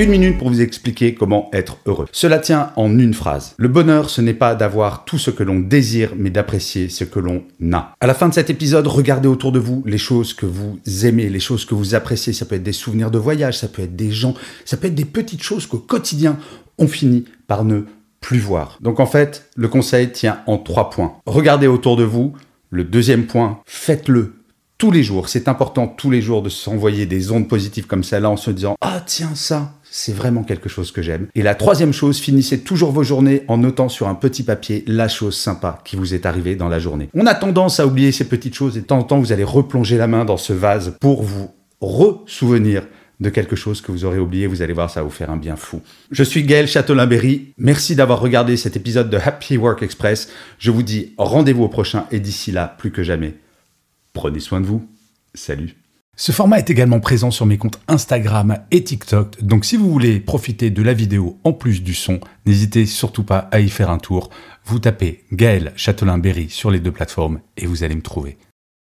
Une minute pour vous expliquer comment être heureux. Cela tient en une phrase. Le bonheur, ce n'est pas d'avoir tout ce que l'on désire, mais d'apprécier ce que l'on a. À la fin de cet épisode, regardez autour de vous les choses que vous aimez, les choses que vous appréciez. Ça peut être des souvenirs de voyage, ça peut être des gens, ça peut être des petites choses qu'au quotidien, on finit par ne plus voir. Donc en fait, le conseil tient en trois points. Regardez autour de vous. Le deuxième point, faites-le tous les jours. C'est important tous les jours de s'envoyer des ondes positives comme celle-là en se disant Ah tiens ça, c'est vraiment quelque chose que j'aime. Et la troisième chose, finissez toujours vos journées en notant sur un petit papier la chose sympa qui vous est arrivée dans la journée. On a tendance à oublier ces petites choses et de temps en temps vous allez replonger la main dans ce vase pour vous re-souvenir de quelque chose que vous aurez oublié, vous allez voir, ça va vous faire un bien fou. Je suis Gaël Châtelain-Berry, merci d'avoir regardé cet épisode de Happy Work Express. Je vous dis rendez-vous au prochain et d'ici là, plus que jamais, prenez soin de vous. Salut ce format est également présent sur mes comptes Instagram et TikTok, donc si vous voulez profiter de la vidéo en plus du son, n'hésitez surtout pas à y faire un tour. Vous tapez Gaël Châtelain-Berry sur les deux plateformes et vous allez me trouver.